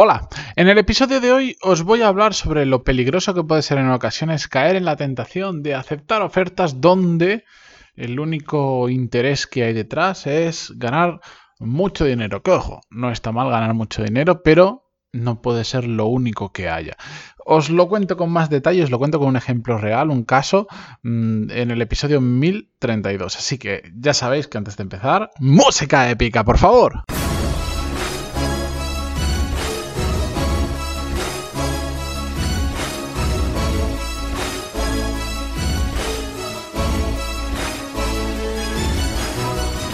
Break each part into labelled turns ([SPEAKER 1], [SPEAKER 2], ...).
[SPEAKER 1] Hola, en el episodio de hoy os voy a hablar sobre lo peligroso que puede ser en ocasiones caer en la tentación de aceptar ofertas donde el único interés que hay detrás es ganar mucho dinero. Que ojo, no está mal ganar mucho dinero, pero no puede ser lo único que haya. Os lo cuento con más detalles, lo cuento con un ejemplo real, un caso, mm, en el episodio 1032. Así que ya sabéis que antes de empezar, música épica, por favor.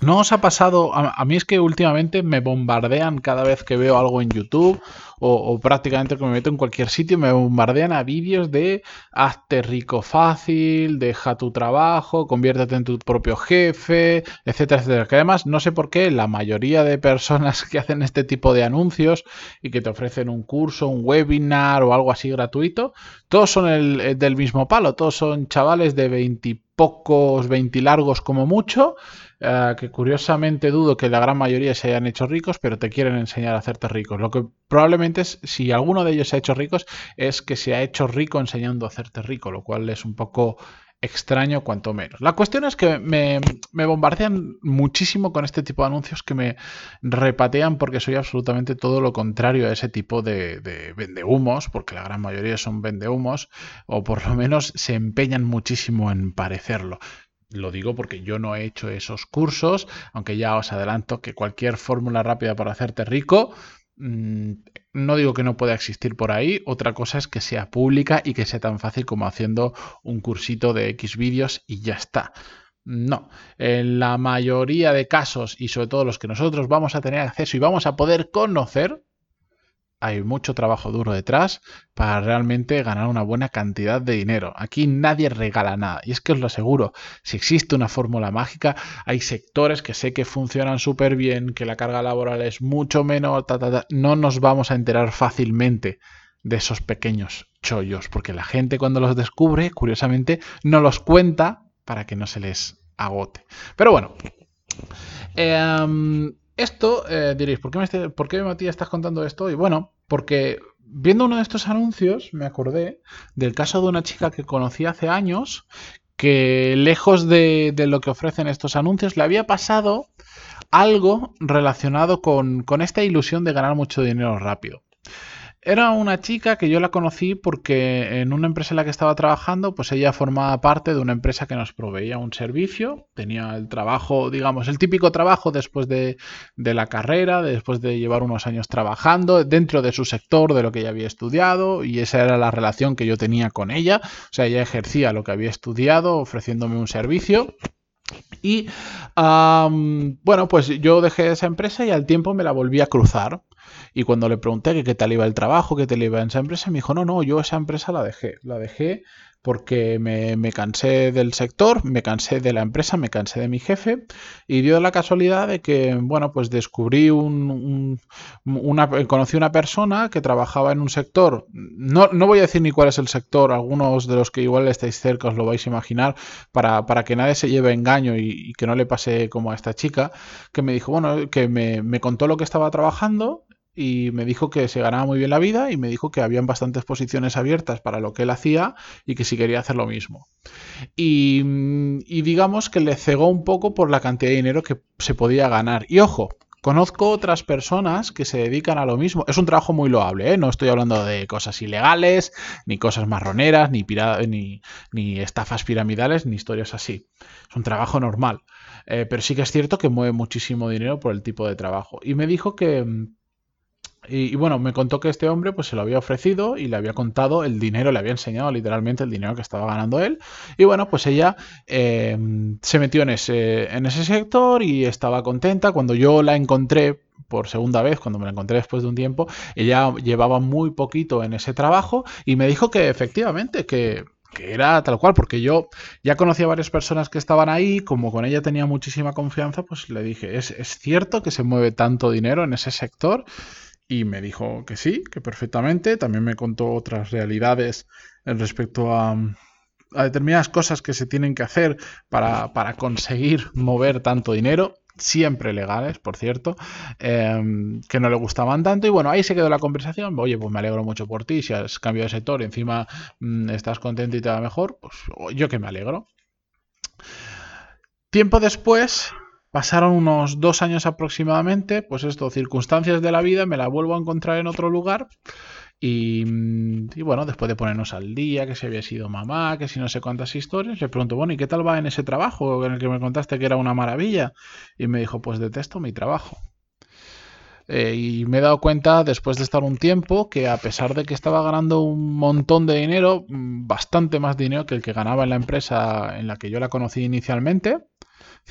[SPEAKER 1] ¿No os ha pasado? A, mí es que últimamente me bombardean cada vez que veo algo en YouTube o, prácticamente que me meto en cualquier sitio, me bombardean a vídeos de hazte rico fácil, deja tu trabajo, conviértete en tu propio jefe, etcétera, etcétera. Que además no sé por qué la mayoría de personas que hacen este tipo de anuncios y que te ofrecen un curso, un webinar o algo así gratuito, todos son el, del mismo palo, todos son chavales de veintipocos, veintilargos como mucho eh, que curiosamente dudo que la gran mayoría se hayan hecho ricos, pero te quieren enseñar a hacerte ricos. Lo que probablemente es, si alguno de ellos se ha hecho ricos, es que se ha hecho rico enseñando a hacerte rico, lo cual es un poco extraño cuanto menos. La cuestión es que me, bombardean muchísimo con este tipo de anuncios que me repatean porque soy absolutamente todo lo contrario a ese tipo de, de vendehumos, porque la gran mayoría son vendehumos, o por lo menos se empeñan muchísimo en parecerlo. Lo digo porque yo no he hecho esos cursos, aunque ya os adelanto que cualquier fórmula rápida para hacerte rico, mm, no digo que no pueda existir por ahí, otra cosa es que sea pública y que sea tan fácil como haciendo un cursito de X vídeos y ya está. No, en la mayoría de casos y sobre todo los que nosotros vamos a tener acceso y vamos a poder conocer, hay mucho trabajo duro detrás para realmente ganar una buena cantidad de dinero. Aquí nadie regala nada. Y es que os lo aseguro, si existe una fórmula mágica, hay sectores que sé que funcionan súper bien, que la carga laboral es mucho menos, no nos vamos a enterar fácilmente de esos pequeños chollos, porque la gente cuando los descubre, curiosamente, no los cuenta para que no se les agote. Pero bueno. Eh, esto, eh, diréis, ¿por qué, me, ¿por qué Matías estás contando esto? Y bueno, porque viendo uno de estos anuncios me acordé del caso de una chica que conocí hace años que lejos de, lo que ofrecen estos anuncios le había pasado algo relacionado con esta ilusión de ganar mucho dinero rápido. Era una chica que yo la conocí porque en una empresa en la que estaba trabajando, pues ella formaba parte de una empresa que nos proveía un servicio, tenía el trabajo, digamos, el típico trabajo después de, la carrera, después de llevar unos años trabajando dentro de su sector, de lo que ella había estudiado, y esa era la relación que yo tenía con ella, o sea, ella ejercía lo que había estudiado ofreciéndome un servicio. Y bueno, pues yo dejé esa empresa y al tiempo me la volví a cruzar. Y cuando le pregunté que qué tal iba el trabajo, qué tal iba en esa empresa, me dijo, no, no, yo esa empresa la dejé. La dejé porque me, cansé del sector, me cansé de la empresa, me cansé de mi jefe y dio la casualidad de que, bueno, pues descubrí un, una, conocí una persona que trabajaba en un sector, no, no, voy a decir ni cuál es el sector, algunos de los que igual estáis cerca os lo vais a imaginar, para, para que nadie se lleve engaño y, que no le pase como a esta chica, que me dijo, bueno, que me, me contó lo que estaba trabajando y me dijo que se ganaba muy bien la vida y me dijo que habían bastantes posiciones abiertas para lo que él hacía y que si quería hacer lo mismo. Y, digamos que le cegó un poco por la cantidad de dinero que se podía ganar. Y ojo, Conozco otras personas que se dedican a lo mismo. Es un trabajo muy loable, ¿eh? no estoy hablando de cosas ilegales, ni cosas marroneras, ni, ni, ni estafas piramidales, ni historias así. Es un trabajo normal. Eh, pero sí que es cierto que mueve muchísimo dinero por el tipo de trabajo. Y me dijo que, y, bueno, me contó que este hombre pues se lo había ofrecido y le había contado el dinero, le había enseñado literalmente el dinero que estaba ganando él. Y bueno, pues ella em, se metió en ese, en ese sector y estaba contenta. Cuando yo la encontré por segunda vez, cuando me la encontré después de un tiempo, ella llevaba muy poquito en ese trabajo y me dijo que efectivamente, que que era tal cual, porque yo ya conocía a varias personas que estaban ahí, como con ella tenía muchísima confianza, pues le dije, ¿es, es cierto que se mueve tanto dinero en ese sector? Y me dijo que sí, que perfectamente. También me contó otras realidades respecto a, determinadas cosas que se tienen que hacer para, para conseguir mover tanto dinero siempre legales, por cierto, em, que no le gustaban tanto. Y bueno, ahí se quedó la conversación. Oye, pues me alegro mucho por ti. Si has cambiado de sector y encima mm, estás contento y te va mejor, pues yo que me alegro. Tiempo después, pasaron unos dos años aproximadamente, pues esto, circunstancias de la vida, me la vuelvo a encontrar en otro lugar Mm, y, bueno, después de ponernos al día, que si había sido mamá, que si no sé cuántas historias, le pregunto, bueno, ¿y qué tal va en ese trabajo en el que me contaste que era una maravilla? Y me dijo, pues detesto mi trabajo. Eh, y me he dado cuenta, después de estar un tiempo, que a pesar de que estaba ganando un montón de dinero, mm, bastante más dinero que el que ganaba en la empresa en la que yo la conocí inicialmente,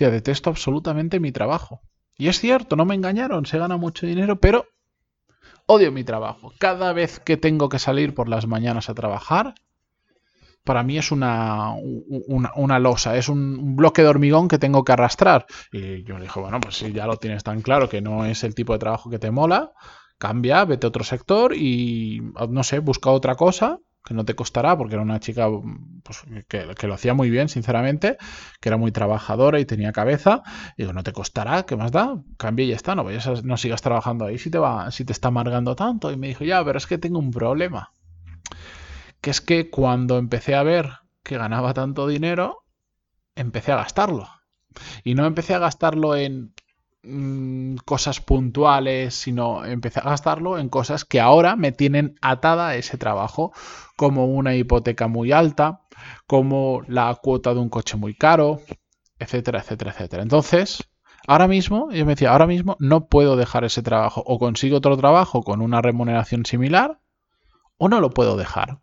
[SPEAKER 1] detesto absolutamente mi trabajo. Y es cierto, no me engañaron, se gana mucho dinero, pero Odio mi trabajo. Cada vez que tengo que salir por las mañanas a trabajar, para mí es una, una, losa, es un, bloque de hormigón que tengo que arrastrar. Y yo le dije, bueno, pues si ya lo tienes tan claro que no es el tipo de trabajo que te mola, cambia, vete a otro sector y, no sé, busca otra cosa que no te costará, porque era una chica pues, que, lo hacía muy bien, sinceramente, que era muy trabajadora y tenía cabeza. Y digo, no te costará, ¿qué más da? Cambia y ya está, no, vayas no sigas trabajando ahí si te, va, si te está amargando tanto. Y me dijo, ya, pero es que tengo un problema. Que es que cuando empecé a ver que ganaba tanto dinero, empecé a gastarlo. Y no empecé a gastarlo en Mm, cosas puntuales, sino empecé a gastarlo en cosas que ahora me tienen atada a ese trabajo, como una hipoteca muy alta, como la cuota de un coche muy caro, etcétera, etcétera, etcétera. Entonces, ahora mismo, yo me decía, ahora mismo no puedo dejar ese trabajo, o consigo otro trabajo con una remuneración similar, o no lo puedo dejar.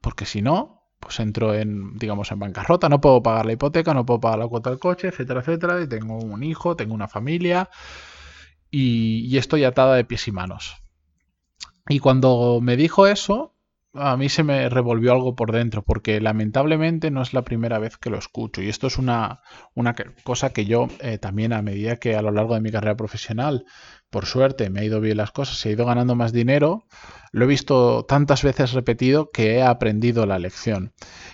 [SPEAKER 1] Porque si no, pues entro en, digamos, en bancarrota, no puedo pagar la hipoteca, no puedo pagar la cuota del coche, etcétera, etcétera, y tengo un hijo, tengo una familia y, estoy atada de pies y manos. Y cuando me dijo eso, a mí se me revolvió algo por dentro, porque lamentablemente no es la primera vez que lo escucho. Y esto es una, una cosa que yo eh, también a medida que a lo largo de mi carrera profesional, por suerte, me ha ido bien las cosas, he ido ganando más dinero, lo he visto tantas veces repetido que he aprendido la lección.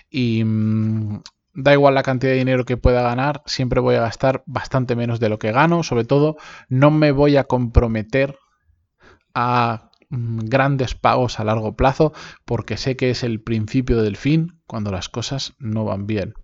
[SPEAKER 1] Y mm, da igual la cantidad de dinero que pueda ganar, siempre voy a gastar bastante menos de lo que gano. Sobre todo, no me voy a comprometer a grandes pagos a largo plazo porque sé que es el principio del fin cuando las cosas no van bien.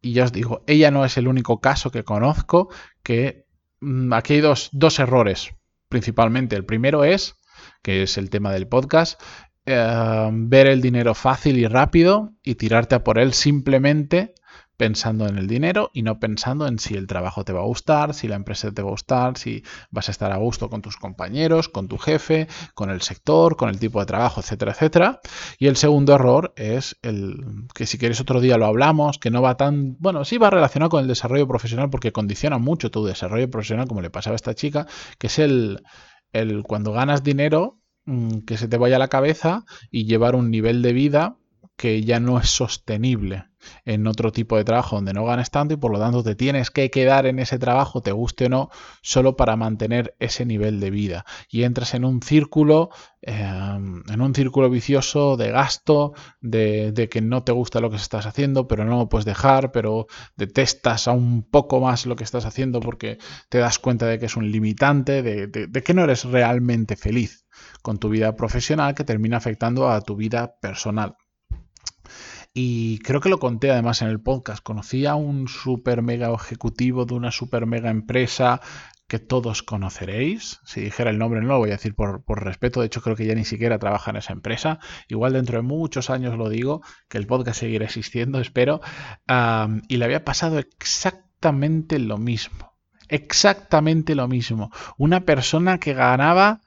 [SPEAKER 1] Y ya os digo, ella no es el único caso que conozco que mm, aquí hay dos, dos errores principalmente. El primero es que es el tema del podcast, eh, ver el dinero fácil y rápido y tirarte a por él simplemente pensando en el dinero y no pensando en si el trabajo te va a gustar, si la empresa te va a gustar, si vas a estar a gusto con tus compañeros, con tu jefe, con el sector, con el tipo de trabajo, etcétera, etcétera. Y el segundo error es el que si quieres otro día lo hablamos, que no va tan, bueno, sí va relacionado con el desarrollo profesional porque condiciona mucho tu desarrollo profesional como le pasaba a esta chica, que es el el cuando ganas dinero mm, que se te vaya a la cabeza y llevar un nivel de vida que ya no es sostenible en otro tipo de trabajo donde no ganes tanto y por lo tanto te tienes que quedar en ese trabajo, te guste o no, solo para mantener ese nivel de vida. Y entras en un círculo, em, en un círculo vicioso de gasto, de, que no te gusta lo que estás haciendo, pero no lo puedes dejar, pero detestas aún poco más lo que estás haciendo porque te das cuenta de que es un limitante, de que no eres realmente feliz con tu vida profesional que termina afectando a tu vida personal. Y creo que lo conté además en el podcast. Conocí a un super mega ejecutivo de una super mega empresa que todos conoceréis. Si dijera el nombre no lo voy a decir por, respeto. De hecho creo que ya ni siquiera trabaja en esa empresa. Igual dentro de muchos años lo digo, que el podcast seguirá existiendo, espero. y le había pasado exactamente lo mismo. Exactamente lo mismo. Una persona que ganaba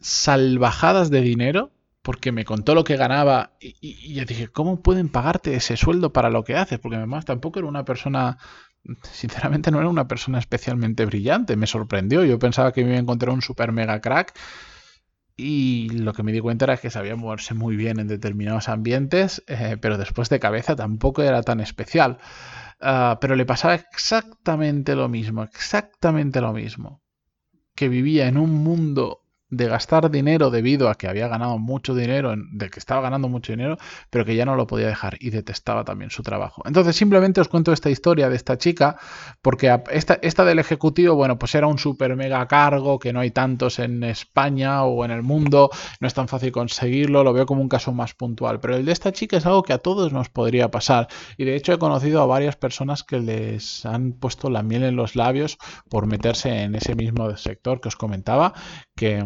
[SPEAKER 1] salvajadas de dinero porque me contó lo que ganaba y, yo dije, ¿cómo pueden pagarte ese sueldo para lo que haces? Porque además tampoco era una persona, sinceramente no era una persona especialmente brillante, me sorprendió, yo pensaba que me iba a encontrar un super mega crack y lo que me di cuenta era que sabía moverse muy bien en determinados ambientes, eh, pero después de cabeza tampoco era tan especial. Ah, pero le pasaba exactamente lo mismo, exactamente lo mismo. que vivía en un mundo de gastar dinero debido a que había ganado mucho dinero, de que estaba ganando mucho dinero, pero que ya no lo podía dejar y detestaba también su trabajo. Entonces simplemente os cuento esta historia de esta chica, porque esta, esta del ejecutivo, bueno, pues era un super mega cargo, que no hay tantos en España o en el mundo, no es tan fácil conseguirlo, lo veo como un caso más puntual, pero el de esta chica es algo que a todos nos podría pasar y de hecho he conocido a varias personas que les han puesto la miel en los labios por meterse en ese mismo sector que os comentaba, que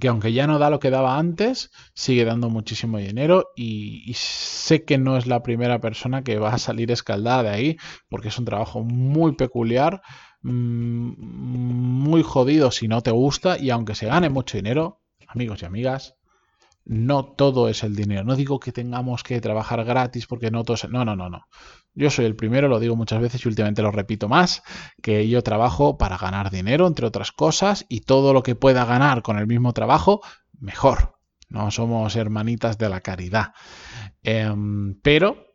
[SPEAKER 1] que aunque ya no da lo que daba antes, sigue dando muchísimo dinero y, sé que no es la primera persona que va a salir escaldada de ahí, porque es un trabajo muy peculiar, mm, muy jodido si no te gusta y aunque se gane mucho dinero, amigos y amigas, no todo es el dinero. No digo que tengamos que trabajar gratis porque no todo es... No, no, no, no. Yo soy el primero, lo digo muchas veces y últimamente lo repito más, que yo trabajo para ganar dinero, entre otras cosas, y todo lo que pueda ganar con el mismo trabajo, mejor. No somos hermanitas de la caridad. Em, pero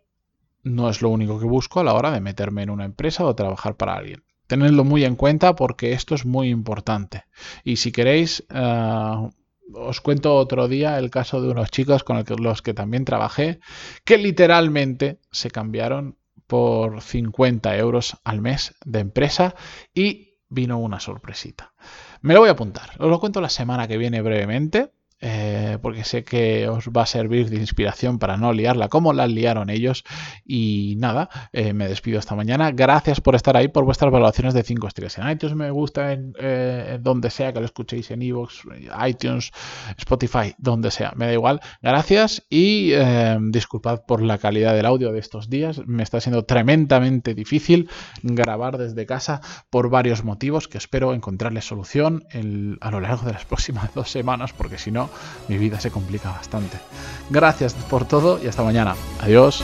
[SPEAKER 1] no es lo único que busco a la hora de meterme en una empresa o trabajar para alguien. Tenedlo muy en cuenta porque esto es muy importante. Y si queréis, eh, os cuento otro día el caso de unos chicos con los que también trabajé, que literalmente se cambiaron por 50 euros al mes de empresa y vino una sorpresita. Me lo voy a apuntar, os lo cuento la semana que viene brevemente eh, porque sé que os va a servir de inspiración para no liarla como la liaron ellos. Y nada, eh, me despido esta mañana. Gracias por estar ahí, por vuestras valoraciones de 5 estrellas en iTunes. Me gusta eh, en, donde sea que lo escuchéis, en iVoox, iTunes, Spotify, donde sea. Me da igual. Gracias y disculpad por la calidad del audio de estos días. Me está siendo tremendamente difícil grabar desde casa por varios motivos que espero encontrarle solución a lo largo de las próximas dos semanas, porque si no, mi vida se complica bastante. Gracias por todo y hasta mañana. Adiós.